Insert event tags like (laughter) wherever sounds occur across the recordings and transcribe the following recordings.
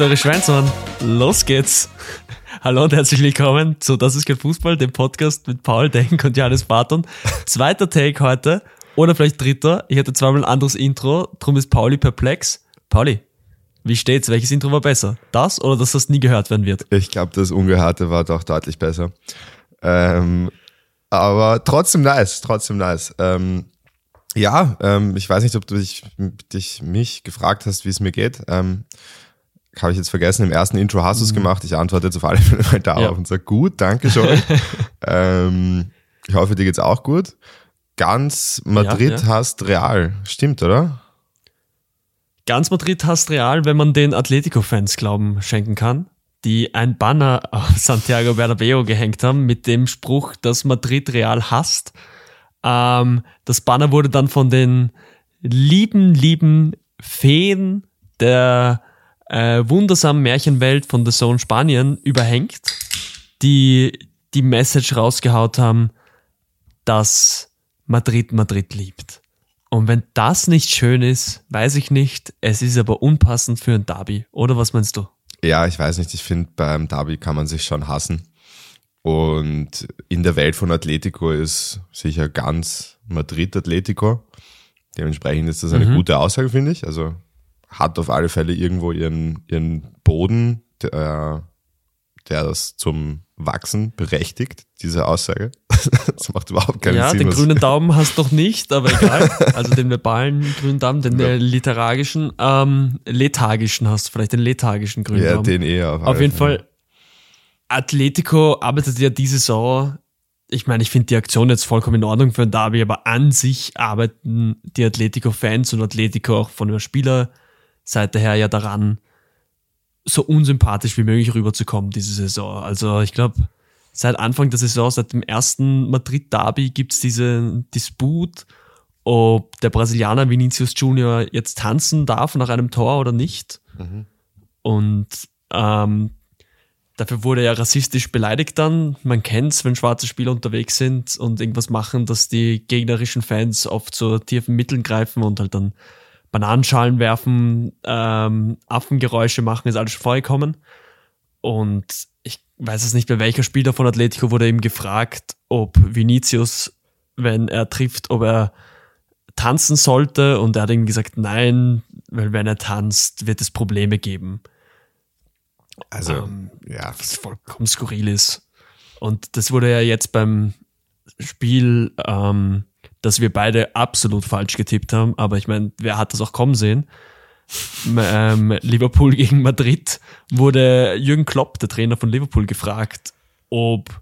eure Schweinsmann. Los geht's. Hallo und herzlich willkommen zu Das ist kein Fußball, dem Podcast mit Paul Denk und Johannes Barton. Zweiter Take heute oder vielleicht dritter. Ich hatte zweimal ein anderes Intro, drum ist Pauli perplex. Pauli, wie steht's? Welches Intro war besser? Das oder dass das nie gehört werden wird? Ich glaube, das Ungehörte war doch deutlich besser. Ähm, aber trotzdem nice, trotzdem nice. Ähm, ja, ähm, ich weiß nicht, ob du dich, dich mich gefragt hast, wie es mir geht. Ähm, habe ich jetzt vergessen, im ersten Intro hast du es mhm. gemacht. Ich antworte jetzt auf alle Fälle mal darauf ja. und sage, gut, danke schon. (laughs) ähm, ich hoffe, dir geht's auch gut. Ganz Madrid ja, ja. hast Real, stimmt, oder? Ganz Madrid hast Real, wenn man den Atletico-Fans Glauben schenken kann, die ein Banner (laughs) auf Santiago Bernabeo gehängt haben mit dem Spruch, dass Madrid Real hasst. Ähm, das Banner wurde dann von den lieben, lieben Feen der äh, wundersamen Märchenwelt von The Zone Spanien überhängt, die die Message rausgehaut haben, dass Madrid Madrid liebt. Und wenn das nicht schön ist, weiß ich nicht. Es ist aber unpassend für ein Derby. Oder was meinst du? Ja, ich weiß nicht. Ich finde, beim Derby kann man sich schon hassen. Und in der Welt von Atletico ist sicher ganz Madrid Atletico. Dementsprechend ist das eine mhm. gute Aussage, finde ich. Also hat auf alle Fälle irgendwo ihren, ihren Boden, der, der das zum Wachsen berechtigt, diese Aussage. (laughs) das macht überhaupt keinen ja, Sinn. Ja, den grünen Daumen hast du doch nicht, aber egal. Also den verbalen grünen Daumen, den ja. literarischen, ähm, lethargischen hast du vielleicht, den lethargischen grünen ja, Daumen. Ja, den eher. Auf, auf jeden Fall. Fall. Atletico arbeitet ja diese Saison ich meine, ich finde die Aktion jetzt vollkommen in Ordnung für ein Derby, aber an sich arbeiten die Atletico-Fans und Atletico auch von der Spielerseite her ja daran, so unsympathisch wie möglich rüberzukommen diese Saison. Also ich glaube, seit Anfang der Saison, seit dem ersten Madrid-Derby gibt es diesen Disput, ob der Brasilianer Vinicius Junior jetzt tanzen darf nach einem Tor oder nicht. Mhm. Und ähm, dafür wurde er rassistisch beleidigt dann. Man kennt's, wenn schwarze Spieler unterwegs sind und irgendwas machen, dass die gegnerischen Fans oft zu tiefen Mitteln greifen und halt dann Bananenschalen werfen, ähm, Affengeräusche machen, ist alles vorgekommen. Und ich weiß es nicht, bei welcher Spieler von Atletico wurde ihm gefragt, ob Vinicius, wenn er trifft, ob er tanzen sollte. Und er hat ihm gesagt, nein, weil wenn er tanzt, wird es Probleme geben. Also, ähm, ja. Was vollkommen skurril ist. Und das wurde ja jetzt beim Spiel ähm, dass wir beide absolut falsch getippt haben. Aber ich meine, wer hat das auch kommen sehen? ähm, Liverpool gegen Madrid wurde Jürgen Klopp, der Trainer von Liverpool, gefragt, ob,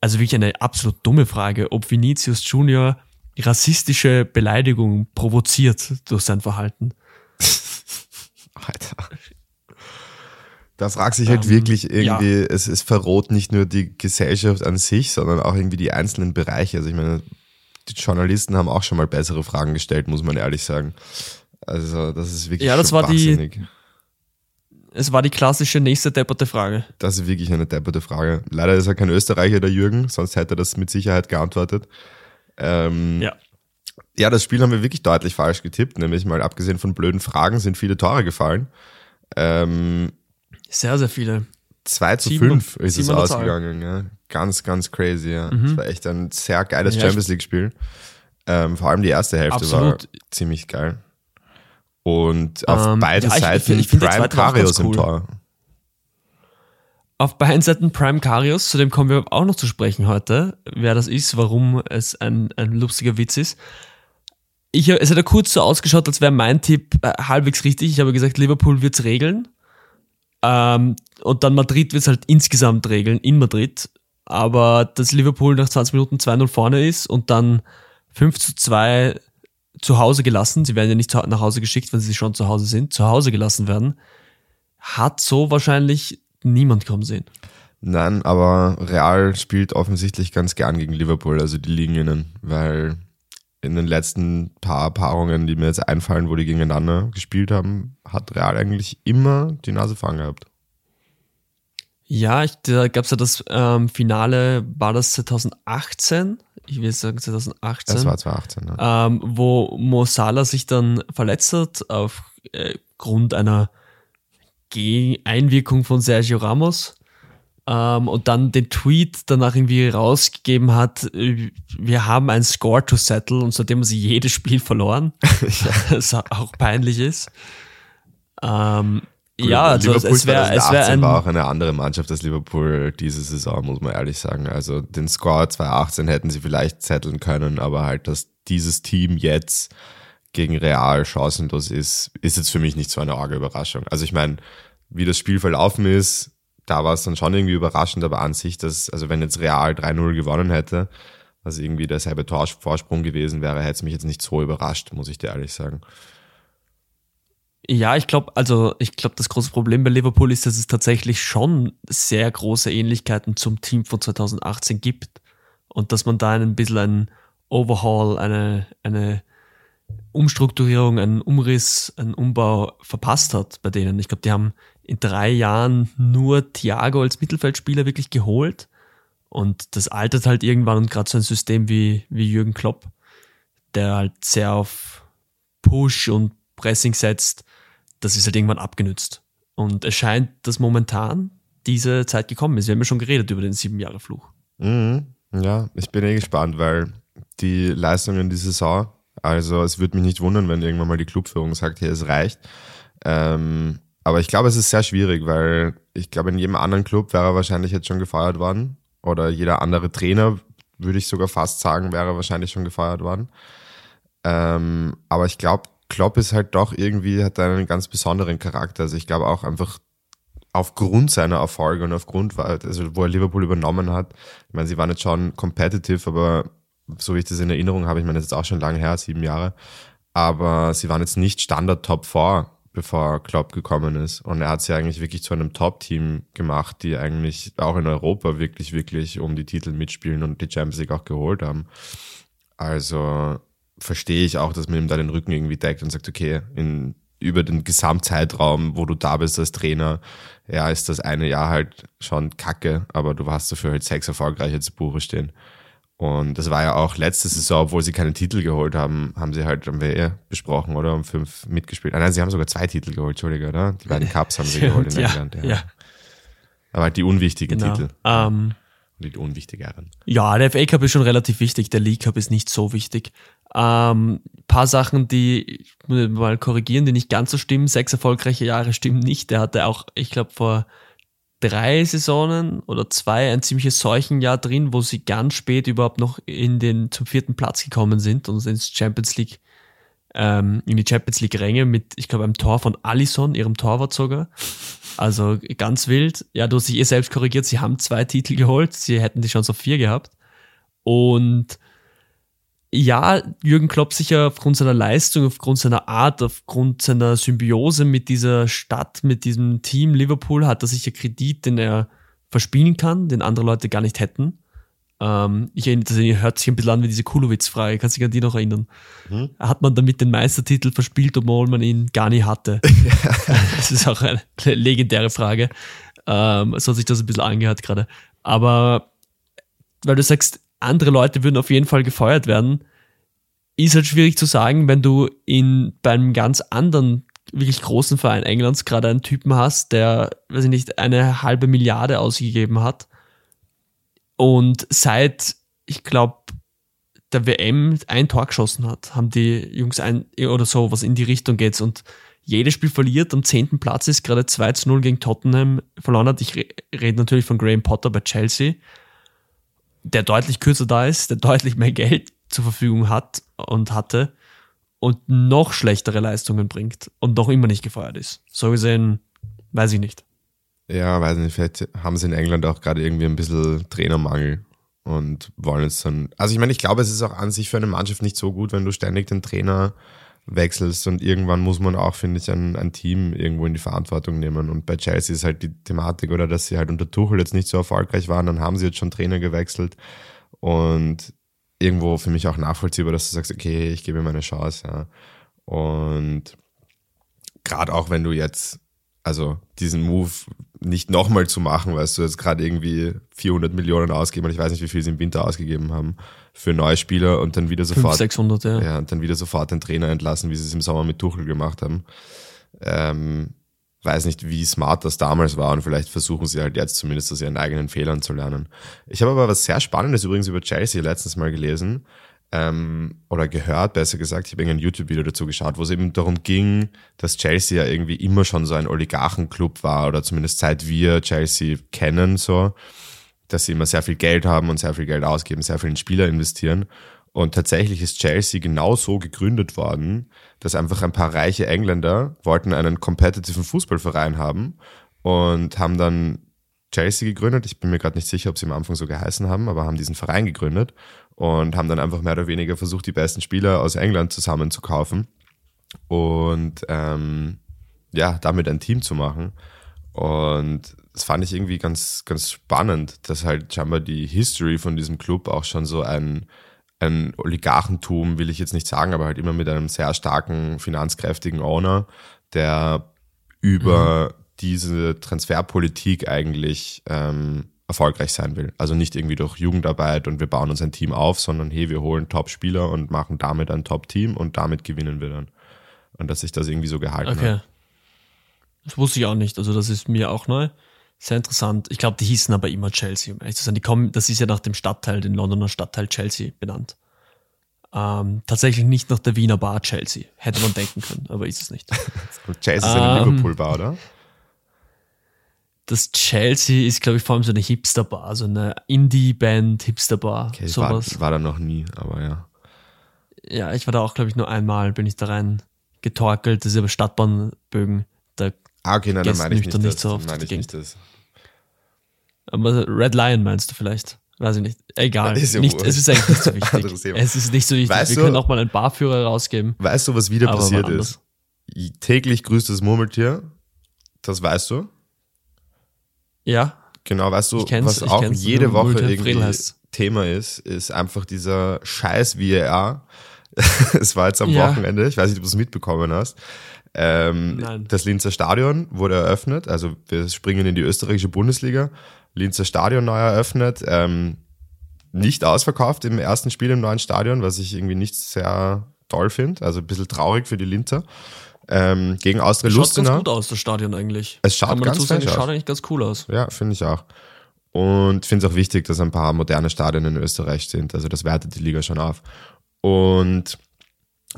also wirklich eine absolut dumme Frage, ob Vinicius Junior rassistische Beleidigung provoziert durch sein Verhalten. (laughs) Alter. Da fragt sich halt ähm, wirklich irgendwie, ja. es, es verroht nicht nur die Gesellschaft an sich, sondern auch irgendwie die einzelnen Bereiche. Also ich meine, die Journalisten haben auch schon mal bessere Fragen gestellt, muss man ehrlich sagen. Also, das ist wirklich Ja, das war die. Es war die klassische nächste depperte Frage. Das ist wirklich eine depperte Frage. Leider ist er kein Österreicher, der Jürgen, sonst hätte er das mit Sicherheit geantwortet. Ähm, ja. Ja, das Spiel haben wir wirklich deutlich falsch getippt, nämlich mal abgesehen von blöden Fragen sind viele Tore gefallen. Ähm, sehr, sehr viele. 2 zu 5 ist es ausgegangen. Ja ganz, ganz crazy. Ja. Mhm. Das war echt ein sehr geiles ja, Champions League-Spiel. Ähm, vor allem die erste Hälfte Absolut. war ziemlich geil. Und auf ähm, beiden ja, Seiten ich, ich Prime Karius cool. im Tor. Auf beiden Seiten Prime Karius, zu dem kommen wir auch noch zu sprechen heute, wer das ist, warum es ein, ein lustiger Witz ist. Ich, es hat ja kurz so ausgeschaut, als wäre mein Tipp äh, halbwegs richtig. Ich habe gesagt, Liverpool wird's regeln. Ähm, und dann Madrid wird's halt insgesamt regeln, in Madrid aber dass Liverpool nach 20 Minuten 2-0 vorne ist und dann 5 zu 2 zu Hause gelassen, sie werden ja nicht nach Hause geschickt, wenn sie schon zu Hause sind, zu Hause gelassen werden, hat so wahrscheinlich niemand kommen sehen. Nein, aber Real spielt offensichtlich ganz gern gegen Liverpool, also die liegen ihnen, weil in den letzten paar Paarungen, die mir jetzt einfallen, wo die gegeneinander gespielt haben, hat Real eigentlich immer die Nase vorn gehabt. Ja, ich, da gab es ja das ähm, Finale, war das 2018? Ich will sagen 2018. Das war 2018, ja. Ähm, wo Mo Salah sich dann verletzt hat aufgrund äh, einer Einwirkung von Sergio Ramos. Ähm, und dann den Tweet danach irgendwie rausgegeben hat, äh, wir haben einen Score to settle und seitdem haben sie jedes Spiel verloren, (laughs) was (laughs) auch peinlich ist. Ähm, ja, also Liverpool es wäre es wär 2018 ein, war auch eine andere Mannschaft als Liverpool diese Saison, muss man ehrlich sagen. Also den Score 2018 hätten sie vielleicht zetteln können, aber halt, dass dieses Team jetzt gegen Real chancenlos ist, ist jetzt für mich nicht so eine arge Überraschung. Also ich meine, wie das Spiel verlaufen ist, da war es dann schon irgendwie überraschend, aber an sich, dass, also wenn jetzt Real 3-0 gewonnen hätte, was irgendwie derselbe Torvorsprung gewesen wäre, hätte es mich jetzt nicht so überrascht, muss ich dir ehrlich sagen. Ja, ich glaube, also ich glaube, das große Problem bei Liverpool ist, dass es tatsächlich schon sehr große Ähnlichkeiten zum Team von 2018 gibt und dass man da ein bisschen ein Overhaul, eine, eine Umstrukturierung, einen Umriss, einen Umbau verpasst hat bei denen. Ich glaube, die haben in drei Jahren nur Thiago als Mittelfeldspieler wirklich geholt und das altert halt irgendwann und gerade so ein System wie, wie Jürgen Klopp, der halt sehr auf Push und Pressing setzt, das ist halt irgendwann abgenützt. Und es scheint, dass momentan diese Zeit gekommen ist. Wir haben ja schon geredet über den sieben Jahre Fluch. Mhm. Ja, ich bin eh gespannt, weil die Leistungen die Saison, also es würde mich nicht wundern, wenn irgendwann mal die Clubführung sagt, hier, es reicht. Ähm, aber ich glaube, es ist sehr schwierig, weil ich glaube, in jedem anderen Club wäre er wahrscheinlich jetzt schon gefeuert worden. Oder jeder andere Trainer, würde ich sogar fast sagen, wäre wahrscheinlich schon gefeuert worden. Ähm, aber ich glaube, Klopp ist halt doch irgendwie, hat einen ganz besonderen Charakter. Also ich glaube auch einfach aufgrund seiner Erfolge und aufgrund, also wo er Liverpool übernommen hat. Ich meine, sie waren jetzt schon competitive, aber so wie ich das in Erinnerung habe, ich meine, das ist auch schon lange her, sieben Jahre. Aber sie waren jetzt nicht Standard Top 4, bevor Klopp gekommen ist. Und er hat sie eigentlich wirklich zu einem Top-Team gemacht, die eigentlich auch in Europa wirklich, wirklich um die Titel mitspielen und die Champions League auch geholt haben. Also verstehe ich auch, dass man ihm da den Rücken irgendwie deckt und sagt, okay, in, über den Gesamtzeitraum, wo du da bist als Trainer, ja, ist das eine Jahr halt schon kacke, aber du hast dafür halt sechs erfolgreiche zu Buche stehen. Und das war ja auch letzte Saison, obwohl sie keinen Titel geholt haben, haben sie halt, haben wir eh besprochen, oder? Um fünf mitgespielt. Ah, nein, sie haben sogar zwei Titel geholt, Entschuldige, oder? Die beiden Cups haben sie geholt in ja, England. Ja. ja. Aber halt die unwichtigen Genau. Titel. Ähm, Die unwichtigeren. Ja, der FA Cup ist schon relativ wichtig, der League Cup ist nicht so wichtig. Ähm, paar Sachen, die ich muss mal korrigieren, die nicht ganz so stimmen. Sechs erfolgreiche Jahre stimmen nicht. Der hatte auch, ich glaube, vor drei Saisonen oder zwei ein ziemliches Seuchenjahr drin, wo sie ganz spät überhaupt noch in den zum vierten Platz gekommen sind und ins Champions League ähm, in die Champions League Ränge mit, ich glaube, einem Tor von Allison, ihrem Torwart sogar. Also ganz wild. Ja, du hast dich eh selbst korrigiert. Sie haben zwei Titel geholt. Sie hätten die Chance auf vier gehabt. Und ja, Jürgen Klopp sicher aufgrund seiner Leistung, aufgrund seiner Art, aufgrund seiner Symbiose mit dieser Stadt, mit diesem Team Liverpool hat er sicher Kredit, den er verspielen kann, den andere Leute gar nicht hätten. Ähm, ich erinnere, das hört sich ein bisschen an wie diese Kulowitz-Frage. Kannst du dich an die noch erinnern? Hm? Hat man damit den Meistertitel verspielt, obwohl man ihn gar nie hatte? (laughs) das ist auch eine legendäre Frage. Ähm, so hat sich das ein bisschen angehört gerade. Aber weil du sagst, andere Leute würden auf jeden Fall gefeuert werden, ist halt schwierig zu sagen, wenn du in bei einem ganz anderen, wirklich großen Verein Englands gerade einen Typen hast, der, weiß ich nicht, eine halbe Milliarde ausgegeben hat. Und seit, ich glaube, der WM ein Tor geschossen hat, haben die Jungs ein oder so, was in die Richtung geht und jedes Spiel verliert, am zehnten Platz ist gerade 2 zu 0 gegen Tottenham verloren hat. Ich re rede natürlich von Graham Potter bei Chelsea, der deutlich kürzer da ist, der (laughs) deutlich mehr Geld zur Verfügung hat und hatte und noch schlechtere Leistungen bringt und noch immer nicht gefeuert ist. So gesehen, weiß ich nicht. Ja, weiß nicht, vielleicht haben sie in England auch gerade irgendwie ein bisschen Trainermangel und wollen jetzt dann. Also ich meine, ich glaube, es ist auch an sich für eine Mannschaft nicht so gut, wenn du ständig den Trainer wechselst und irgendwann muss man auch, finde ich, ein, ein Team irgendwo in die Verantwortung nehmen. Und bei Chelsea ist halt die Thematik, oder dass sie halt unter Tuchel jetzt nicht so erfolgreich waren, dann haben sie jetzt schon Trainer gewechselt und irgendwo für mich auch nachvollziehbar, dass du sagst, okay, ich gebe ihm eine Chance, ja. Und gerade auch wenn du jetzt, also diesen Move nicht nochmal zu machen, weißt du, jetzt gerade irgendwie 400 Millionen ausgeben und ich weiß nicht, wie viel sie im Winter ausgegeben haben für neue Spieler und dann wieder 500, sofort 600, ja. ja, und dann wieder sofort den Trainer entlassen, wie sie es im Sommer mit Tuchel gemacht haben. Ähm, weiß nicht, wie smart das damals war und vielleicht versuchen sie halt jetzt zumindest aus ihren eigenen Fehlern zu lernen. Ich habe aber was sehr Spannendes übrigens über Chelsea letztens mal gelesen ähm, oder gehört, besser gesagt. Ich habe ein YouTube-Video dazu geschaut, wo es eben darum ging, dass Chelsea ja irgendwie immer schon so ein Oligarchenclub war oder zumindest seit wir Chelsea kennen, so, dass sie immer sehr viel Geld haben und sehr viel Geld ausgeben, sehr viel in Spieler investieren. Und tatsächlich ist Chelsea genau so gegründet worden, dass einfach ein paar reiche Engländer wollten einen kompetitiven Fußballverein haben und haben dann Chelsea gegründet. Ich bin mir gerade nicht sicher, ob sie am Anfang so geheißen haben, aber haben diesen Verein gegründet und haben dann einfach mehr oder weniger versucht, die besten Spieler aus England zusammenzukaufen und ähm, ja, damit ein Team zu machen. Und das fand ich irgendwie ganz, ganz spannend, dass halt scheinbar die History von diesem Club auch schon so ein, ein Oligarchentum, will ich jetzt nicht sagen, aber halt immer mit einem sehr starken, finanzkräftigen Owner, der über mhm. Diese Transferpolitik eigentlich ähm, erfolgreich sein will. Also nicht irgendwie durch Jugendarbeit und wir bauen uns ein Team auf, sondern hey, wir holen Top-Spieler und machen damit ein Top-Team und damit gewinnen wir dann. Und dass sich das irgendwie so gehalten okay. hat. Das wusste ich auch nicht. Also das ist mir auch neu. Sehr interessant. Ich glaube, die hießen aber immer Chelsea, um ehrlich zu sein. Die kommen, das ist ja nach dem Stadtteil, den Londoner Stadtteil Chelsea benannt. Ähm, tatsächlich nicht nach der Wiener Bar Chelsea. Hätte man denken können, aber ist es nicht. (laughs) Chelsea ist eine ähm, Liverpool-Bar, oder? Das Chelsea ist, glaube ich, vor allem so eine Hipster-Bar, so eine Indie-Band, Hipster-Bar. Okay, sowas. War, war da noch nie, aber ja. Ja, ich war da auch, glaube ich, nur einmal, bin ich da rein getorkelt. Das ist aber Stadtbahnbögen. Da Ah, okay, nein, dann meine ich nicht, nicht so oft meine ich nicht das. Aber Red Lion meinst du vielleicht? Weiß ich nicht. Egal. Ja nicht, es ist eigentlich nicht so (laughs) wichtig. es ist nicht so wichtig. Weißt Wir können auch mal einen Barführer rausgeben. Weißt du, was wieder passiert ist? Täglich grüßt das Murmeltier. Das weißt du? Ja. Genau, weißt du, was auch jede Woche irgendwie Thema ist, ist einfach dieser scheiß VAR. (laughs) es war jetzt am ja. Wochenende, ich weiß nicht, ob du es mitbekommen hast. Ähm, das Linzer Stadion wurde eröffnet, also wir springen in die österreichische Bundesliga. Linzer Stadion neu eröffnet, ähm, nicht ausverkauft im ersten Spiel im neuen Stadion, was ich irgendwie nicht sehr toll finde, also ein bisschen traurig für die Linzer. Ähm, gegen Austria Lustenau. Schaut ganz gut aus, das Stadion eigentlich. Es schaut ganz dazu sagen, es schaut eigentlich ganz cool aus. Ja, finde ich auch. Und finde es auch wichtig, dass ein paar moderne Stadien in Österreich sind. Also das wertet die Liga schon auf. Und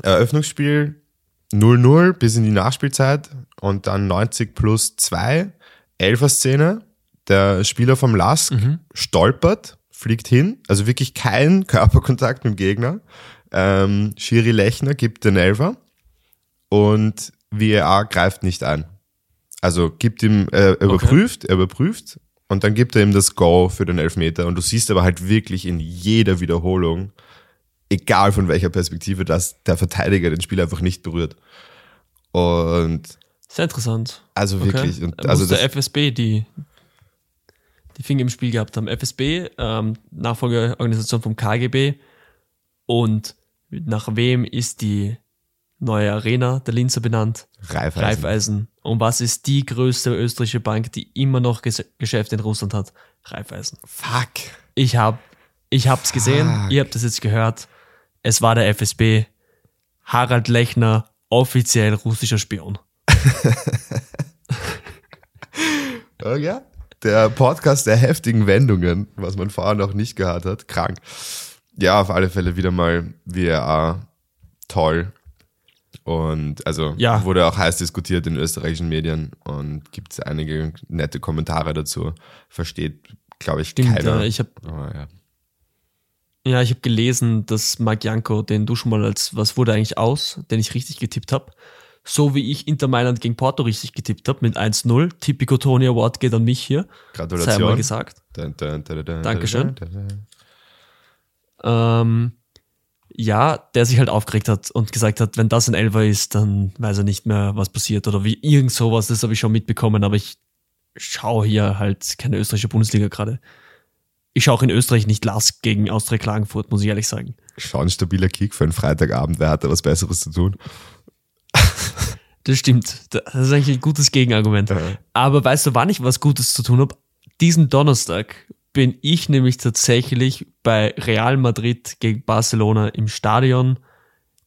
Eröffnungsspiel 0-0 bis in die Nachspielzeit und dann 90 plus 2, Elfer-Szene. Der Spieler vom Lask mhm. stolpert, fliegt hin, also wirklich kein Körperkontakt mit dem Gegner. Ähm, Schiri Lechner gibt den Elfer und VAR greift nicht ein. Also gibt ihm, äh, überprüft, okay. er überprüft und dann gibt er ihm das Go für den Elfmeter und du siehst aber halt wirklich in jeder Wiederholung, egal von welcher Perspektive, dass der Verteidiger den Spieler einfach nicht berührt. Und sehr interessant. Also wirklich. Okay. Und also der FSB die die Finger im Spiel gehabt haben. FSB, ähm, Nachfolgeorganisation vom KGB. Und nach wem ist die neue Arena der Linzer benannt? Raiffeisen. Raiffeisen. Und was ist die größte österreichische Bank, die immer noch Ges Geschäfte in Russland hat? Raiffeisen. Fuck. Ich hab, ich hab's gesehen, Fuck. ihr habt es jetzt gehört. Es war der FSB. Harald Lechner, offiziell russischer Spion. (laughs) oh ja, der Podcast der heftigen Wendungen, was man vorher noch nicht gehört hat. Krank. Ja, auf alle Fälle wieder mal VRA. Toll. Und also ja. wurde auch heiß diskutiert in österreichischen Medien und gibt es einige nette Kommentare dazu. Versteht, glaube ich, Stimmt, keiner. Ja, ich habe ja. ja. ich habe gelesen, dass Marc Janko, den du schon mal als was wurde eigentlich aus, den ich richtig getippt habe, so wie ich Inter Mailand gegen Porto richtig getippt habe mit 1-0. Typico Tony Award geht an mich hier. Gratulation. Sei mal gesagt. Dun, dun, dun, Dankeschön. Ähm, ja, der sich halt aufgeregt hat und gesagt hat, wenn das ein Elfer ist, dann weiß er nicht mehr, was passiert oder wie irgend sowas. Das habe ich schon mitbekommen, aber ich schaue hier halt keine österreichische Bundesliga gerade. Ich schaue auch in Österreich nicht Lask gegen Austria Klagenfurt, muss ich ehrlich sagen. Schon ein stabiler Kick für einen Freitagabend. Wer hat da was Besseres zu tun? (laughs) Das stimmt. Das ist eigentlich ein gutes Gegenargument. Ja. Aber weißt du, wann ich was Gutes zu tun habe? Diesen Donnerstag bin ich nämlich tatsächlich bei Real Madrid gegen Barcelona im Stadion.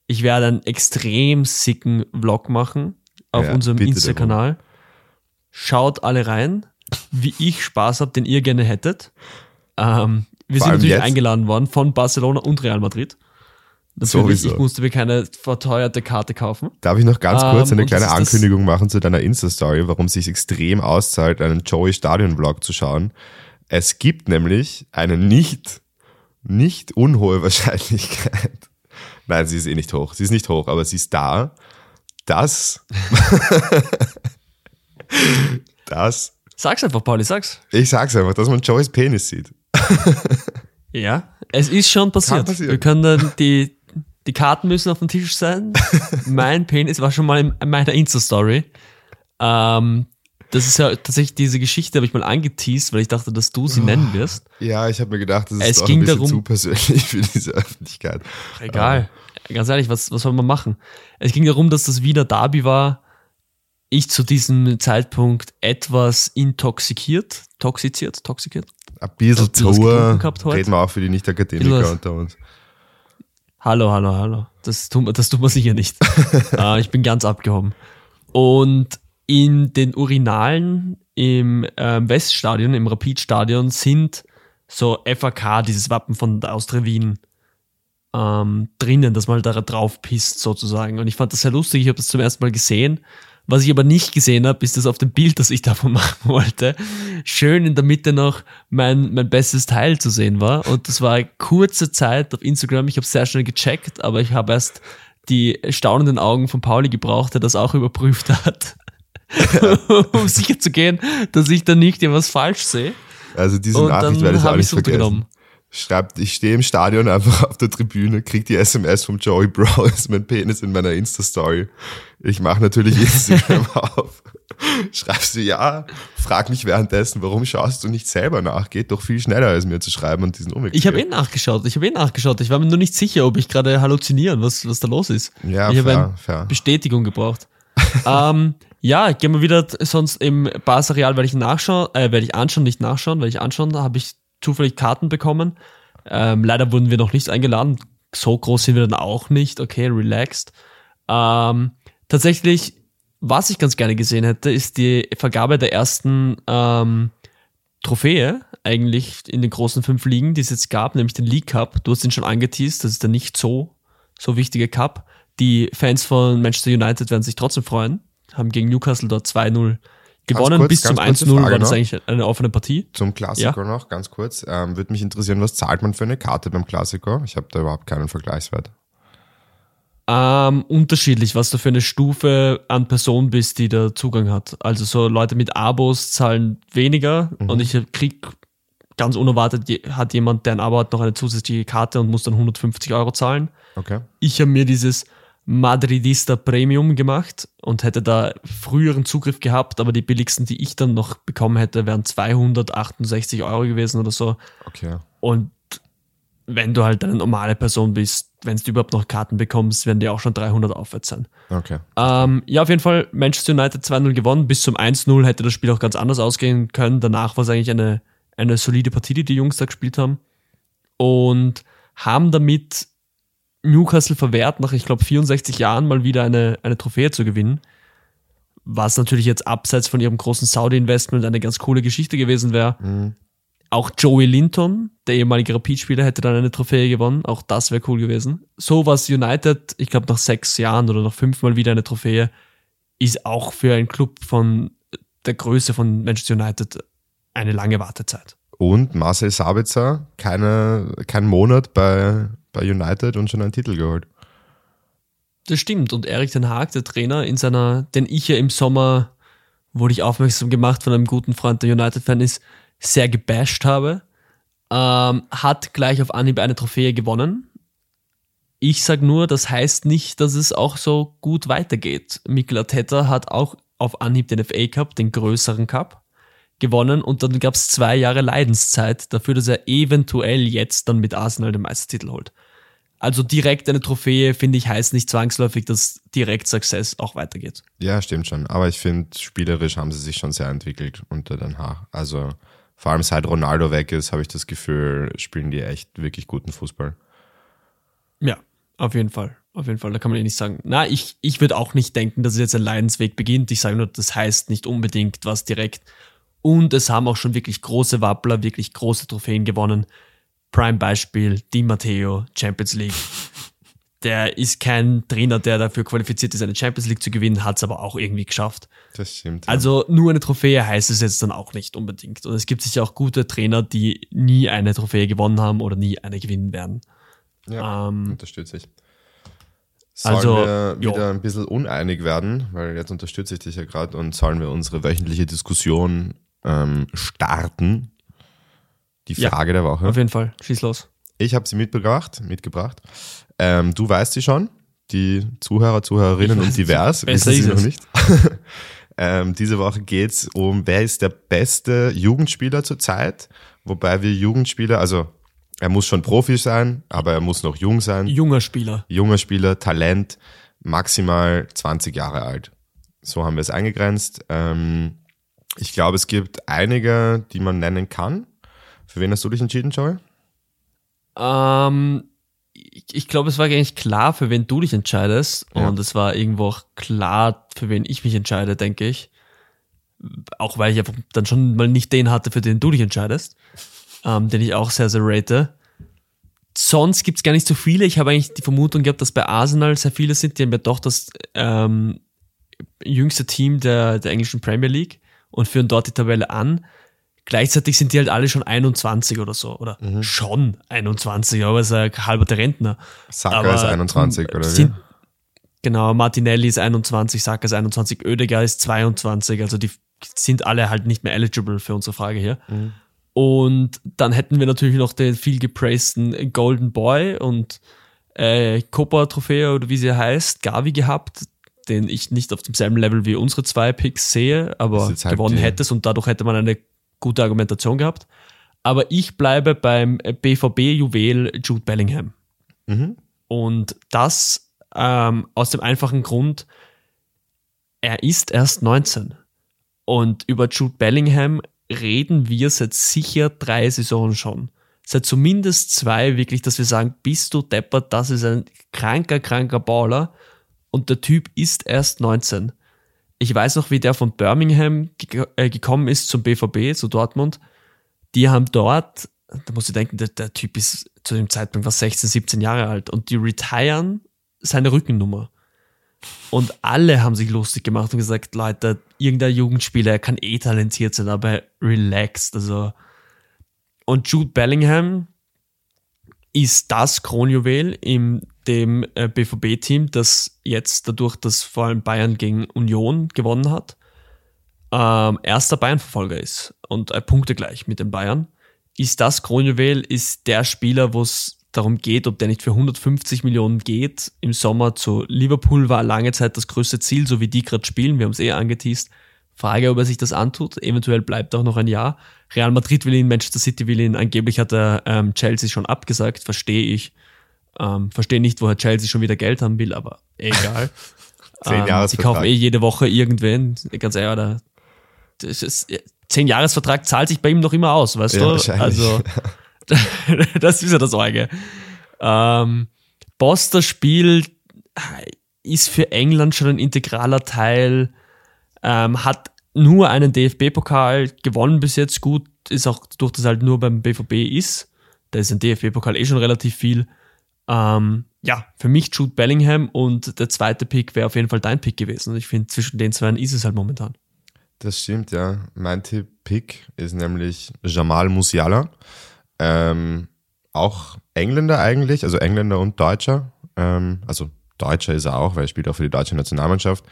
Ich werde einen extrem sicken Vlog machen auf ja, unserem Insta-Kanal. schaut alle rein, wie ich Spaß habe, den ihr gerne hättet. Ähm, wir Vor sind natürlich jetzt. eingeladen worden von Barcelona und Real Madrid. Natürlich, Sowieso. ich musste mir keine verteuerte Karte kaufen. Darf ich noch ganz Ähm, kurz eine kleine Ankündigung machen zu deiner Insta-Story, warum es sich extrem auszahlt, einen Joey-Stadion-Vlog zu schauen? Es gibt nämlich eine nicht, nicht unhohe Wahrscheinlichkeit. Nein, sie ist eh nicht hoch. Sie ist nicht hoch, aber sie ist da, dass, (laughs) dass, Sag's einfach, Pauli, sag's. ich sag's einfach, dass man Joeys Penis sieht. (laughs) Ja, es ist schon passiert. Wir können dann die, die Karten müssen auf dem Tisch sein. (laughs) mein Penis war schon mal in meiner Insta-Story. Ähm, das ist ja tatsächlich diese Geschichte, habe ich mal angeteased, weil ich dachte, dass du sie nennen wirst. Ja, ich habe mir gedacht, das ist Es ging darum- zu persönlich für diese Öffentlichkeit. Ach, egal. Ganz ehrlich, was, was soll man machen? Es ging darum, dass das Wiener Derby war. Ich zu diesem Zeitpunkt etwas intoxikiert, toxiziert, toxikiert. Ein bisschen Tour, reden wir auch für die Nicht-Akademiker unter uns. Hallo, hallo, hallo. Das wir- das tun wir sicher nicht. äh, (laughs) ich bin ganz abgehoben. Und in den Urinalen im ähm, Weststadion, im Rapidstadion, sind so FAK, dieses Wappen von der Austria Wien, ähm, drinnen, dass man da drauf pisst sozusagen. Und ich fand das sehr lustig, ich habe das zum ersten Mal gesehen. Was ich aber nicht gesehen habe, ist das auf dem Bild, (laughs) das ich davon machen wollte, schön in der Mitte noch mein, mein bestes Teil zu sehen war. Und das war kurze Zeit auf Instagram. Ich habe sehr schnell gecheckt, aber ich habe erst die staunenden Augen von Pauli gebraucht, der das auch überprüft hat. (laughs) um sicher zu gehen, dass ich da nicht irgendwas falsch sehe. Also diese Und Nachricht werde ich auch nicht vergessen. Schreibt, ich stehe im Stadion einfach (laughs) auf der Tribüne, krieg die SMS vom Joey Bro, (laughs) ist mein Penis in meiner Insta-Story. Ich mache natürlich Instagram auf. Schreibst du ja, frag mich währenddessen, warum schaust du nicht selber nach? Geht doch viel schneller, als mir zu schreiben und diesen Umweg Ich habe eh nachgeschaut, ich habe eh nachgeschaut. Ich war mir nur nicht sicher, ob ich gerade halluzinieren, was, was da los ist. Ja, ich habe eine. Bestätigung gebraucht. ähm, ja, gehen wir wieder sonst im Barca Real, werde ich nachschauen, äh, werde ich anschauen, nicht nachschauen, weil ich anschauen, da habe ich zufällig Karten bekommen. Ähm, leider wurden wir noch nicht eingeladen. So groß sind wir dann auch nicht. Okay, relaxed. Ähm, tatsächlich, was ich ganz gerne gesehen hätte, ist die Vergabe der ersten ähm, Trophäe eigentlich in den großen fünf Ligen, die es jetzt gab, nämlich den League Cup. Du hast ihn schon angeteased, das ist der nicht so, so wichtige Cup. Die Fans von Manchester United werden sich trotzdem freuen, haben gegen Newcastle dort 2-0 gewonnen. kurz, Bis zum ganz kurze 1-0 war das eigentlich eine offene Partie. Zum Klassiker noch, ganz kurz. Ähm, Würde mich interessieren, was zahlt man für eine Karte beim Klassiker? Ich habe da überhaupt keinen Vergleichswert. Ähm, unterschiedlich, was du für eine Stufe an Person bist, die da Zugang hat. Also so Leute mit Abos zahlen weniger und ich krieg ganz unerwartet, je- hat jemand, der ein Abo hat, noch eine zusätzliche Karte und muss dann 150 Euro zahlen. Okay. Ich habe mir dieses Madridista Premium gemacht und hätte da früheren Zugriff gehabt, aber die billigsten, die ich dann noch bekommen hätte, wären 268 Euro gewesen oder so. Okay. Und wenn du halt eine normale Person bist, wenn du überhaupt noch Karten bekommst, werden die auch schon 300 aufwärts sein. Okay. Ähm, ja, auf jeden Fall Manchester United 2-0 gewonnen. Bis zum 1-0 hätte das Spiel auch ganz anders ausgehen können. Danach war es eigentlich eine, eine solide Partie, die die Jungs da gespielt haben. Und haben damit Newcastle verwehrt, nach, ich glaube, 64 Jahren mal wieder eine, eine Trophäe zu gewinnen. Was natürlich jetzt abseits von ihrem großen Saudi-Investment eine ganz coole Geschichte gewesen wäre. Auch Joey Linton, der ehemalige Rapid-Spieler, hätte dann eine Trophäe gewonnen. Auch das wäre cool gewesen. So was United, ich glaube nach sechs Jahren oder nach fünfmal wieder eine Trophäe, ist auch für einen Club von der Größe von Manchester United eine lange Wartezeit. Und Marcel Sabitzer, keine, kein Monat bei, bei United und schon einen Titel geholt. Das stimmt. Und Erik Den Haag, der Trainer, in seiner, den ich ja im Sommer, wurde ich aufmerksam gemacht von einem guten Freund, der United-Fan ist, sehr gebasht habe, ähm, hat gleich auf Anhieb eine Trophäe gewonnen. Ich sag nur, das heißt nicht, dass es auch so gut weitergeht. Mikel Arteta hat auch auf Anhieb den FA Cup, den größeren Cup, gewonnen und dann gab es zwei Jahre Leidenszeit dafür, dass er eventuell jetzt dann mit Arsenal den Meistertitel holt. Also direkt eine Trophäe, finde ich, heißt nicht zwangsläufig, dass direkt Success auch weitergeht. Ja, stimmt schon. Aber ich finde, spielerisch haben sie sich schon sehr entwickelt unter Den Haag. Also vor allem seit Ronaldo weg ist, habe ich das Gefühl, spielen die echt wirklich guten Fußball. Ja, auf jeden Fall. auf jeden Fall. Da kann man eh nicht sagen. Na, ich, ich würde auch nicht denken, dass es jetzt ein Leidensweg beginnt. Ich sage nur, das heißt nicht unbedingt was direkt. Und es haben auch schon wirklich große Wappler, wirklich große Trophäen gewonnen. Prime Beispiel, Di Matteo, Champions League. (laughs) Der ist kein Trainer, der dafür qualifiziert ist, eine Champions League zu gewinnen, hat es aber auch irgendwie geschafft. Das stimmt. Ja. Also nur eine Trophäe heißt es jetzt dann auch nicht unbedingt. Und es gibt sicher auch gute Trainer, die nie eine Trophäe gewonnen haben oder nie eine gewinnen werden. ja, ähm, unterstütze ich. Sollen also, wir wieder ein bisschen uneinig werden, weil jetzt unterstütze ich dich ja gerade und sollen wir unsere wöchentliche Diskussion ähm, starten? Die Ja. Frage der Woche. Auf jeden Fall, schieß los. Ich habe sie mitgebracht, mitgebracht. Ähm, du weißt sie schon, die Zuhörer, Zuhörerinnen und divers besser wissen sie ist noch es. nicht. (laughs) ähm, diese Woche geht's um, wer ist der beste Jugendspieler zurzeit, wobei wir Jugendspieler, also er muss schon Profi sein, aber er muss noch jung sein. Junger Spieler. Junger Spieler, Talent, maximal 20 Jahre alt. So haben wir es eingegrenzt. Ähm, ich glaube, es gibt einige, die man nennen kann. Für wen hast du dich entschieden, Joey? Ähm, ich, ich glaube, es war eigentlich klar, für wen du dich entscheidest. Ja. Und es war irgendwo auch klar, für wen ich mich entscheide, denke ich. Auch weil ich einfach dann schon mal nicht den hatte, für den du dich entscheidest. Ähm, den ich auch sehr, sehr rate. Sonst gibt's gar nicht so viele. Ich habe eigentlich die Vermutung gehabt, dass bei Arsenal sehr viele sind. Die haben ja doch das ähm, jüngste Team der, der englischen Premier League und führen dort die Tabelle an. Gleichzeitig sind die halt alle schon 21 oder so. Oder schon 21, aber ist ein halber der Rentner. Saka ist 21, ähm, oder wie? Genau, Martinelli ist 21, Saka ist 21, Oedegaard ist 22. Also die sind alle halt nicht mehr eligible für unsere Frage hier. Mhm. Und dann hätten wir natürlich noch den viel gepraisten Golden Boy und äh, Copa-Trophäe oder wie sie heißt, Gavi gehabt, den ich nicht auf demselben Level wie unsere zwei Picks sehe, aber halt gewonnen die- hätte es und dadurch hätte man eine gute Argumentation gehabt. Aber ich bleibe beim BVB-Juwel Jude Bellingham. Mhm. Und das ähm, aus dem einfachen Grund, er ist erst 19. Und über Jude Bellingham reden wir seit sicher drei Saisonen schon. Seit zumindest zwei wirklich, dass wir sagen, bist du deppert, das ist ein kranker, kranker Baller. Und der Typ ist erst 19. Ich weiß noch, wie der von Birmingham ge äh, gekommen ist zum BVB, zu Dortmund. Die haben dort, da musst du denken, der, der Typ ist zu dem Zeitpunkt was 16, 17 Jahre alt und die retiren seine Rückennummer. Und alle haben sich lustig gemacht und gesagt, Leute, irgendein Jugendspieler, er kann eh talentiert sein, aber relaxed. Also. Und Jude Bellingham ist das Kronjuwel in dem äh, BVB-Team, das jetzt dadurch, dass vor allem Bayern gegen Union gewonnen hat, ähm, erster Bayern-Verfolger ist und äh, Punkte gleich mit den Bayern. Ist das Kronjuwel, ist der Spieler, wo es darum geht, ob der nicht für 150 Millionen geht. Im Sommer zu Liverpool war lange Zeit das größte Ziel, so wie die gerade spielen. Wir haben es eh angeteased. Frage, ob er sich das antut. Eventuell bleibt auch noch ein Jahr. Real Madrid will ihn, Manchester City will ihn. Angeblich hat er ähm, Chelsea schon abgesagt. Verstehe ich. Ähm, Verstehe nicht, woher Chelsea schon wieder Geld haben will, aber egal. (laughs) Zehn ähm, sie kaufen eh jede Woche irgendwen. Ganz ehrlich, da, das ist, zehn Jahresvertrag zahlt sich bei ihm noch immer aus, weißt Ja, du? Also, (laughs) das ist ja das Orge. Ähm, das Spiel ist für England schon ein integraler Teil, ähm, hat nur einen DFB-Pokal gewonnen bis jetzt gut, ist auch durch das halt nur beim BVB ist. Da ist ein DFB-Pokal eh schon relativ viel. Ähm, ja, für mich Jude Bellingham und der zweite Pick wäre auf jeden Fall dein Pick gewesen. Und ich finde, zwischen den zwei ist es halt momentan. Das stimmt, ja. Mein Tipp-Pick ist nämlich Jamal Musiala. Ähm, auch Engländer eigentlich, also Engländer und Deutscher. Ähm, also Deutscher ist er auch, weil er spielt auch für die deutsche Nationalmannschaft.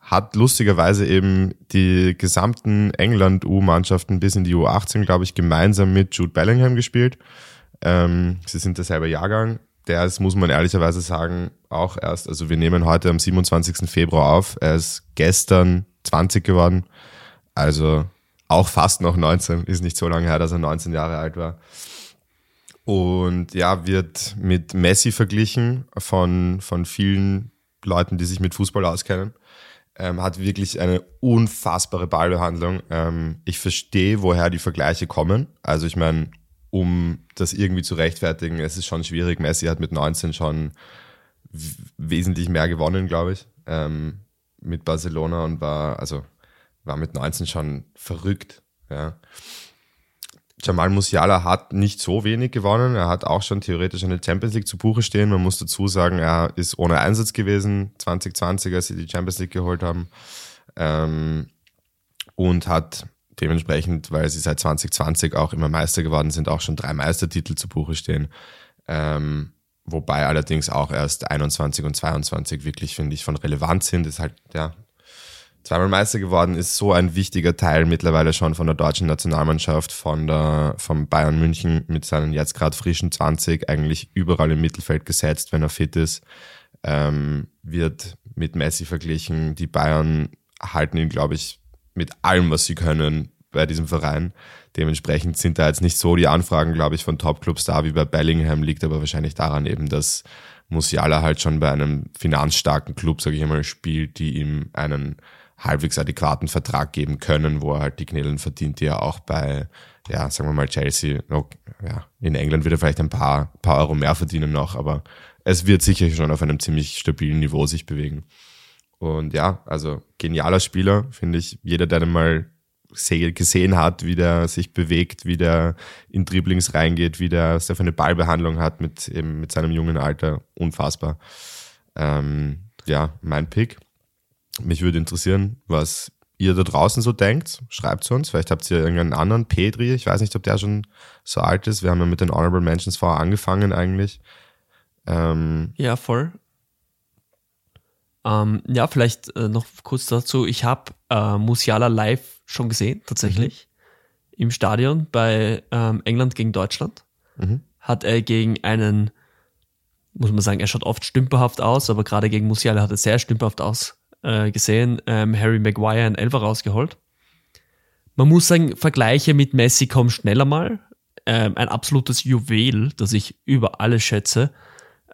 Hat lustigerweise eben die gesamten England-U-Mannschaften bis in die U18, glaube ich, gemeinsam mit Jude Bellingham gespielt. Ähm, sie sind derselbe Jahrgang. Der ist, muss man ehrlicherweise sagen, auch erst, also wir nehmen heute am 27. Februar auf. Er ist gestern 20 geworden. Also auch fast noch 19, ist nicht so lange her, dass er 19 Jahre alt war. Und ja, wird mit Messi verglichen von, von vielen Leuten, die sich mit Fußball auskennen. Ähm, hat wirklich eine unfassbare Ballbehandlung. Ähm, ich verstehe, woher die Vergleiche kommen. Also ich meine, um das irgendwie zu rechtfertigen, es ist schon schwierig. Messi hat mit 19 schon wesentlich mehr gewonnen, glaube ich, ähm, mit Barcelona und war, also war mit 19 schon verrückt. Ja. Jamal Musiala hat nicht so wenig gewonnen. Er hat auch schon theoretisch eine Champions League zu Buche stehen. Man muss dazu sagen, er ist ohne Einsatz gewesen 2020, als sie die Champions League geholt haben. Ähm, und hat dementsprechend, weil sie seit 2020 auch immer Meister geworden sind, auch schon drei Meistertitel zu Buche stehen. Ähm, wobei allerdings auch erst 21 und 22 wirklich, finde ich, von Relevanz sind. Ist halt, ja, zweimal Meister geworden ist so ein wichtiger Teil mittlerweile schon von der deutschen Nationalmannschaft, von der, vom Bayern München mit seinen jetzt gerade frischen 20 eigentlich überall im Mittelfeld gesetzt, wenn er fit ist. Ähm, wird mit Messi verglichen. Die Bayern halten ihn, glaube ich, mit allem, was sie können bei diesem Verein. Dementsprechend sind da jetzt nicht so die Anfragen, glaube ich, von Topclubs da wie bei Bellingham, liegt aber wahrscheinlich daran eben, dass Musiala halt schon bei einem finanzstarken Club, sage ich einmal, spielt, die ihm einen halbwegs adäquaten Vertrag geben können, wo er halt die Knälen verdient, die er auch bei, ja, sagen wir mal Chelsea, ja, in England wird er vielleicht ein paar, paar Euro mehr verdienen noch, aber es wird sicher schon auf einem ziemlich stabilen Niveau sich bewegen. Und ja, also genialer Spieler, finde ich. Jeder, der den mal gesehen hat, wie der sich bewegt, wie der in Dribblings reingeht, wie der so eine Ballbehandlung hat mit, eben mit seinem jungen Alter. Unfassbar. Ähm, ja, mein Pick. Mich würde interessieren, was ihr da draußen so denkt. Schreibt zu uns. Vielleicht habt ihr irgendeinen anderen Petri. Ich weiß nicht, ob der schon so alt ist. Wir haben ja mit den Honorable Mentions vorher angefangen eigentlich. Ähm, ja, voll. Ähm, ja, vielleicht äh, noch kurz dazu. Ich habe äh, Musiala live schon gesehen, tatsächlich. Mhm. Im Stadion bei ähm, England gegen Deutschland. Mhm. Hat er gegen einen, muss man sagen, er schaut oft stümperhaft aus, aber gerade gegen Musiala hat er sehr stümperhaft aus äh, gesehen. Ähm, Harry Maguire ein Elfer rausgeholt. Man muss sagen, Vergleiche mit Messi kommen schneller mal. Ähm, ein absolutes Juwel, das ich über alles schätze.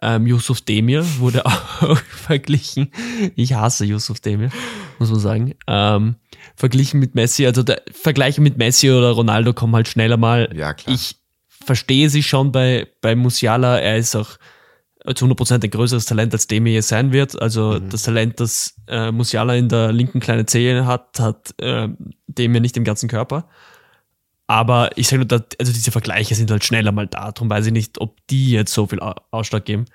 Ähm, Yusuf Demir wurde (laughs) auch verglichen. Ich hasse Yusuf Demir, muss man sagen. Ähm, verglichen mit Messi, also der Vergleiche mit Messi oder Ronaldo kommen halt schneller mal. Ja, klar. Ich verstehe sie schon bei, bei Musiala. Er ist auch zu 100% ein größeres Talent, als Demir je sein wird. Also mhm. das Talent, das äh, Musiala in der linken kleinen Zehe hat, hat äh, Demir nicht im ganzen Körper. Aber ich sage nur, also diese Vergleiche sind halt schneller mal da. Darum weiß ich nicht, ob die jetzt so viel Ausschlag geben.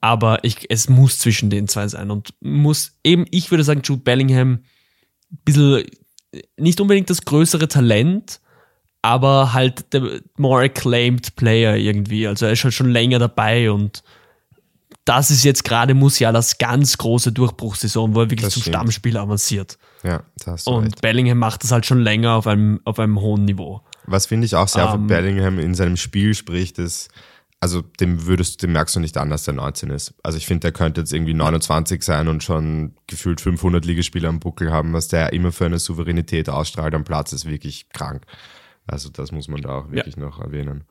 Aber ich, es muss zwischen den zwei sein. Und muss eben, ich würde sagen, Jude Bellingham, ein bisschen, nicht unbedingt das größere Talent, aber halt der more acclaimed Player irgendwie. Also er ist halt schon länger dabei und das ist jetzt gerade Musialas ganz große Durchbruchssaison, wo er wirklich das zum stimmt. Stammspieler avanciert. Ja, das Und recht. Bellingham macht das halt schon länger auf einem, auf einem hohen Niveau. Was finde ich auch sehr um, ähm, Bellingham in seinem Spiel spricht, ist, also dem würdest, dem merkst du nicht an, dass der 19 ist. Also ich finde, der könnte jetzt irgendwie 29 sein und schon gefühlt 500 Ligaspiele am Buckel haben, was der immer für eine Souveränität ausstrahlt am Platz, ist wirklich krank. Also das muss man da auch wirklich ja. noch erwähnen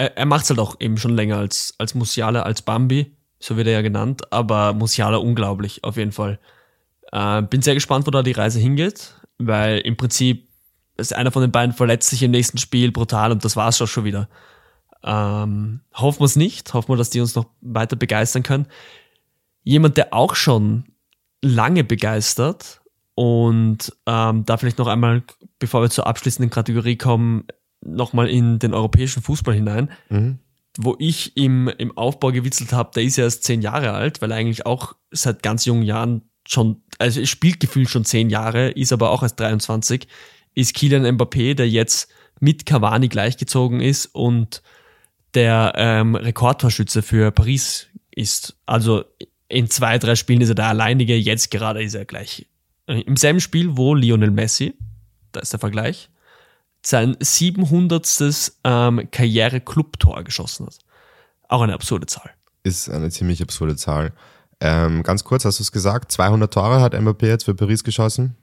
er, er macht es halt auch eben schon länger als, als Musiala, als Bambi, so wird er ja genannt, aber Musiala unglaublich, auf jeden Fall. Äh, bin sehr gespannt, wo da die Reise hingeht, weil im Prinzip ist einer von den beiden verletzt sich im nächsten Spiel brutal und das war's auch schon wieder. Ähm, hoffen wir es nicht, hoffen wir, dass die uns noch weiter begeistern können. Jemand, der auch schon lange begeistert und ähm, da vielleicht noch einmal, bevor wir zur abschließenden Kategorie kommen, nochmal in den europäischen Fußball hinein, mhm. wo ich im, im Aufbau gewitzelt habe, der ist ja erst zehn Jahre alt, weil er eigentlich auch seit ganz jungen Jahren schon, also er spielt gefühlt schon zehn Jahre, ist aber auch erst 23, ist Kylian Mbappé, der jetzt mit Cavani gleichgezogen ist und der ähm, Rekordtorschütze für Paris ist. Also in zwei, drei Spielen ist er der alleinige, jetzt gerade ist er gleich. Äh, Im selben Spiel, wo Lionel Messi, da ist der Vergleich, sein 700. Ähm, Karriere-Club-Tor geschossen hat. Auch eine absurde Zahl. Ist eine ziemlich absurde Zahl. Ähm, ganz kurz, hast du es gesagt? 200 Tore hat Mbappé jetzt für Paris geschossen.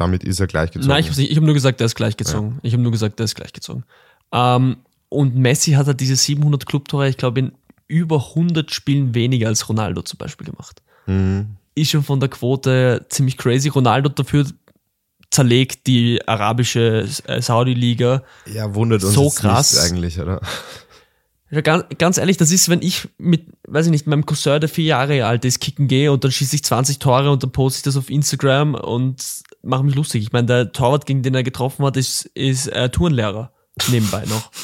Damit ist er gleichgezogen. Nein, ich habe hab nur gesagt, er ist gleichgezogen. Ja. Ich habe nur gesagt, er ist gleichgezogen. Ähm, und Messi hat halt diese 700 Clubtore, ich glaube, in über 100 Spielen weniger als Ronaldo zum Beispiel gemacht. Mhm. Ist schon von der Quote ziemlich crazy. Ronaldo dafür zerlegt die arabische äh, Saudi-Liga. Ja, wundert uns so krass. eigentlich, oder? Ja, ganz, ganz ehrlich, das ist, wenn ich mit, weiß ich nicht, meinem Cousin, der vier Jahre alt ist, kicken gehe und dann schieße ich 20 Tore und dann poste ich das auf Instagram und mache mich lustig. Ich meine, der Torwart, gegen den er getroffen hat, ist, ist äh, Turnlehrer nebenbei noch. (laughs)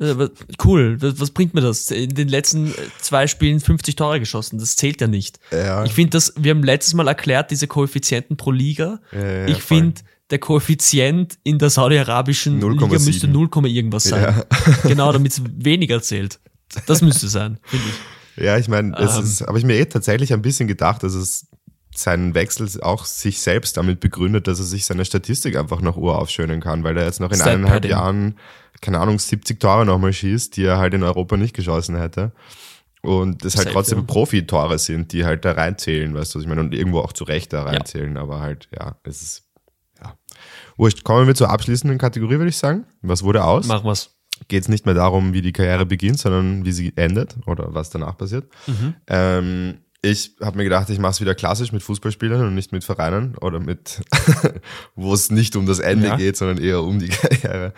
Äh, cool, was, bringt mir das? In den letzten zwei Spielen 50 Tore geschossen, das zählt ja nicht. Ja. Ich finde das, wir haben letztes Mal erklärt, diese Koeffizienten pro Liga. Ja, ja, ich finde, der Koeffizient in der saudi-arabischen Liga 0,7. müsste 0, irgendwas sein. Ja. (laughs) Genau, damit es weniger zählt. Das müsste sein, finde ich. Ja, ich meine, das Ähm. ist, habe ich mir eh tatsächlich ein bisschen gedacht, dass es seinen Wechsel auch sich selbst damit begründet, dass er sich seine Statistik einfach noch uraufschönen kann, weil er jetzt noch in eineinhalb. Jahren, keine Ahnung, 70 Tore nochmal schießt, die er halt in Europa nicht geschossen hätte. Und das halt trotzdem ja. Profitore sind, die halt da reinzählen, weißt du, was ich meine, und irgendwo auch zu Recht da reinzählen, aber halt, ja, es ist, ja. Wurscht, kommen wir zur abschließenden Kategorie, würde ich sagen. Was wurde aus? Machen wir's. geht es nicht mehr darum, wie die Karriere beginnt, sondern wie sie endet oder was danach passiert. Ähm, ich habe mir gedacht, ich mache es wieder klassisch mit Fußballspielern und nicht mit Vereinen oder mit, (laughs) wo es nicht um das Ende Ja. geht, sondern eher um die (laughs) Karriere.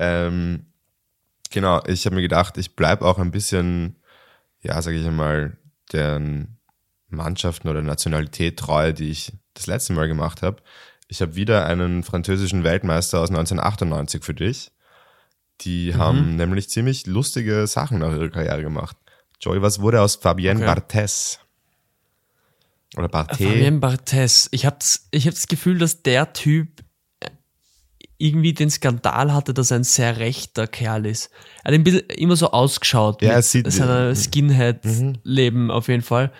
Ähm, genau, ich habe mir gedacht, ich bleib auch ein bisschen, ja, sage ich einmal, den Mannschaften oder Nationalität treu, die ich das letzte Mal gemacht habe. Ich habe wieder einen französischen Weltmeister aus 1998 für dich. Die haben nämlich ziemlich lustige Sachen nach ihrer Karriere gemacht. Joey, was wurde aus Fabienne Okay. Barthez? Oder Barthez? Fabien Barthez. Ich habe das, ich hab das Gefühl, dass der Typ äh, irgendwie den Skandal hatte, dass er ein sehr rechter Kerl ist. Er hat ein bisschen immer so ausgeschaut Ja, es sieht- seiner Skinhead-Leben auf jeden Fall.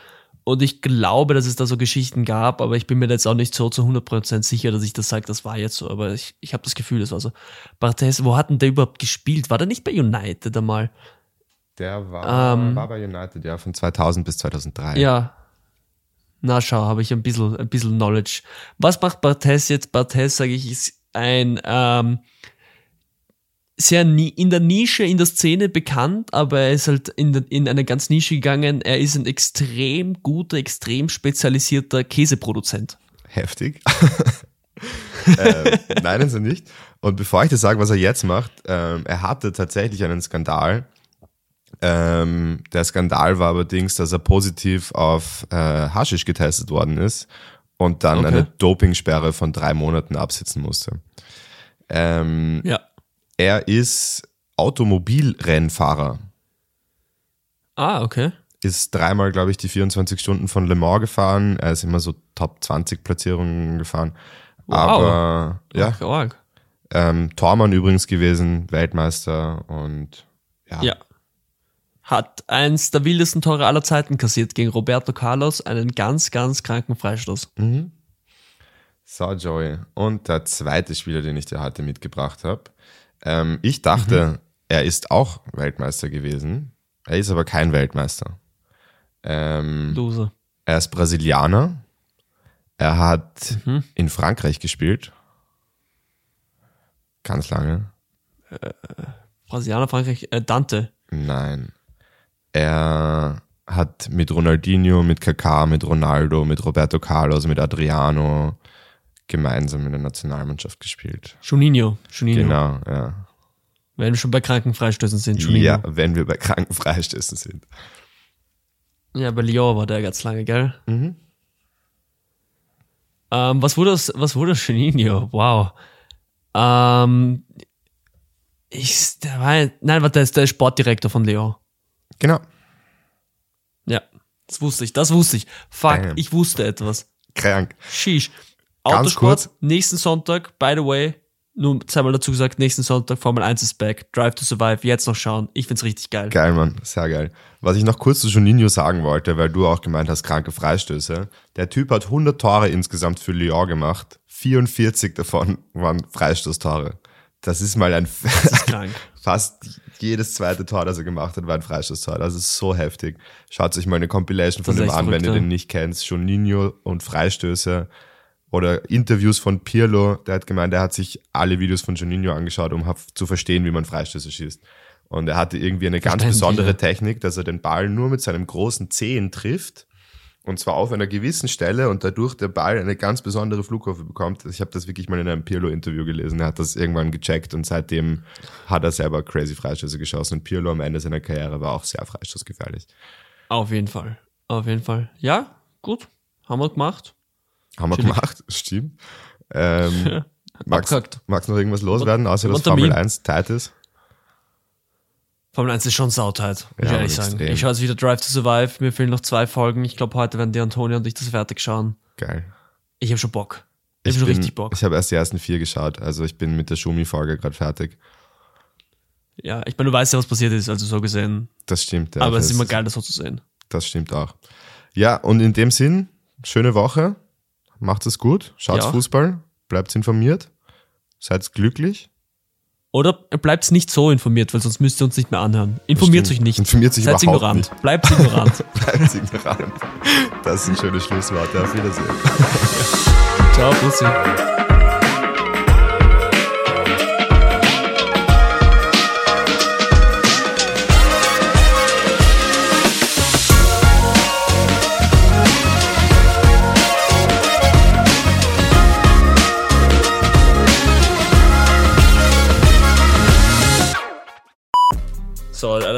Und ich glaube, dass es da so Geschichten gab, aber ich bin mir jetzt auch nicht so zu 100% sicher, dass ich das sage, das war jetzt so. Aber ich, ich habe das Gefühl, das war so. Barthez, wo hat denn der überhaupt gespielt? War der nicht bei United einmal? Der war, Ähm, war bei United, ja, von 2000 bis 2003. Ja. Na schau, habe ich ein bisschen, ein bisschen Knowledge. Was macht Barthez jetzt? Barthez, sage ich, ist ein ähm, sehr in der Nische, in der Szene bekannt, aber er ist halt in, in eine ganz Nische gegangen. Er ist ein extrem guter, extrem spezialisierter Käseproduzent. Heftig. (laughs) äh, nein, ist er nicht. Und bevor ich dir sage, was er jetzt macht, ähm, er hatte tatsächlich einen Skandal. Ähm, der Skandal war allerdings, dass er positiv auf äh, Haschisch getestet worden ist und dann Okay. eine Dopingsperre von drei Monaten absitzen musste. Ähm, Ja. Er ist Automobilrennfahrer. Ah, okay. Ist dreimal, glaube ich, die 24 Stunden von Le Mans gefahren. Er ist immer so Top 20 Platzierungen gefahren. Wow. Aber ja, arg. ähm, Tormann übrigens gewesen, Weltmeister und ja. Ja. Hat eins der wildesten Tore aller Zeiten kassiert gegen Roberto Carlos, einen ganz, ganz kranken Freistoß. So, Joey. Und der zweite Spieler, den ich dir heute mitgebracht habe. Ähm, ich dachte, er ist auch Weltmeister gewesen. Er ist aber kein Weltmeister. Ähm, Loser. er ist Brasilianer. Er hat in Frankreich gespielt. Ganz lange. Brasilianer, Frankreich, äh, Dante. Nein. Er hat mit Ronaldinho, mit Kaká, mit Ronaldo, mit Roberto Carlos, mit Adriano gemeinsam in der Nationalmannschaft gespielt. Juninho. Juninho. Genau, ja. Wenn wir schon bei kranken Freistößen sind, Juninho. Ja, wenn wir bei Krankenfreistößen sind. Ja, bei Lyon war der ganz lange, gell? Mhm. Ähm, was wurde das, was wurde das Juninho? Wow. Ähm, ich, der war, nein, warte, der ist der Sportdirektor von Lyon. Genau. Ja, das wusste ich, das wusste ich. Fuck, Bam. ich wusste etwas. Krank. Sheesh. Ganz Autosport, kurz. nächsten Sonntag, by the way, nur zweimal dazu gesagt, nächsten Sonntag Formel 1 ist back. Drive to Survive, jetzt noch schauen. Ich find's richtig geil. Geil, Mann. Sehr geil. Was ich noch kurz zu Juninho sagen wollte, weil du auch gemeint hast, kranke Freistöße. Der Typ hat 100 Tore insgesamt für Lyon gemacht. 44 davon waren Freistoßtore. Das ist mal ein (laughs) Das ist krank. (laughs) fast jedes zweite Tor, das er gemacht hat, war ein Freistoßtor. Das ist so heftig. Schaut euch mal eine Compilation von Das dem an, wenn ihr ja. den nicht kennt. Juninho und Freistöße oder Interviews von Pirlo. Der hat gemeint, er hat sich alle Videos von Juninho angeschaut, um zu verstehen, wie man Freistöße schießt. Und er hatte irgendwie eine ganz besondere. Technik, dass er den Ball nur mit seinem großen Zehen trifft und zwar auf einer gewissen Stelle und dadurch der Ball eine ganz besondere Flugkurve bekommt. Ich habe das wirklich mal in einem Pirlo-Interview gelesen. Er hat das irgendwann gecheckt und seitdem hat er selber crazy Freistöße geschossen. Und Pirlo am Ende seiner Karriere war auch sehr freistoßgefährlich. Auf jeden Fall. Auf jeden Fall. Ja, gut. Haben wir gemacht. Haben wir Chillig. gemacht, stimmt. Ähm, (laughs) magst, magst noch irgendwas loswerden, außer dass Formel Meme. 1 tight ist? Formel 1 ist schon sautight, muss Ja, ich ehrlich sagen. extrem. Ich schaue jetzt wieder Drive to Survive. Mir fehlen noch zwei Folgen. Ich glaube, heute werden die Antonia und ich das fertig schauen. Geil. Ich habe schon Bock. Ich, Ich, habe schon richtig Bock. ich habe erst die ersten vier geschaut, also ich bin mit der Schumi-Folge gerade fertig. ja, ich meine, du weißt ja, was passiert ist, also so gesehen. Das stimmt. Ja, Aber es ist immer geil, das so zu sehen. Das stimmt auch. Ja, und in dem Sinn, schöne Woche. Macht es gut. Schaut Ja. Fußball. Bleibt informiert. Seid glücklich. Oder bleibt nicht so informiert, weil sonst müsst ihr uns nicht mehr anhören. Informiert euch nicht. Informiert sich Seid überhaupt ignorant. nicht. Bleibt ignorant. (laughs) Bleibt ignorant. Das ist ein schönes Schlusswort. Auf Wiedersehen. (laughs) Ciao, Bussi.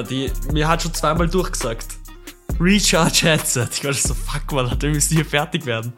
Alter, die, mir hat schon zweimal durchgesagt. Recharge Headset. Ich war so, fuck, man, wir müssen hier fertig werden.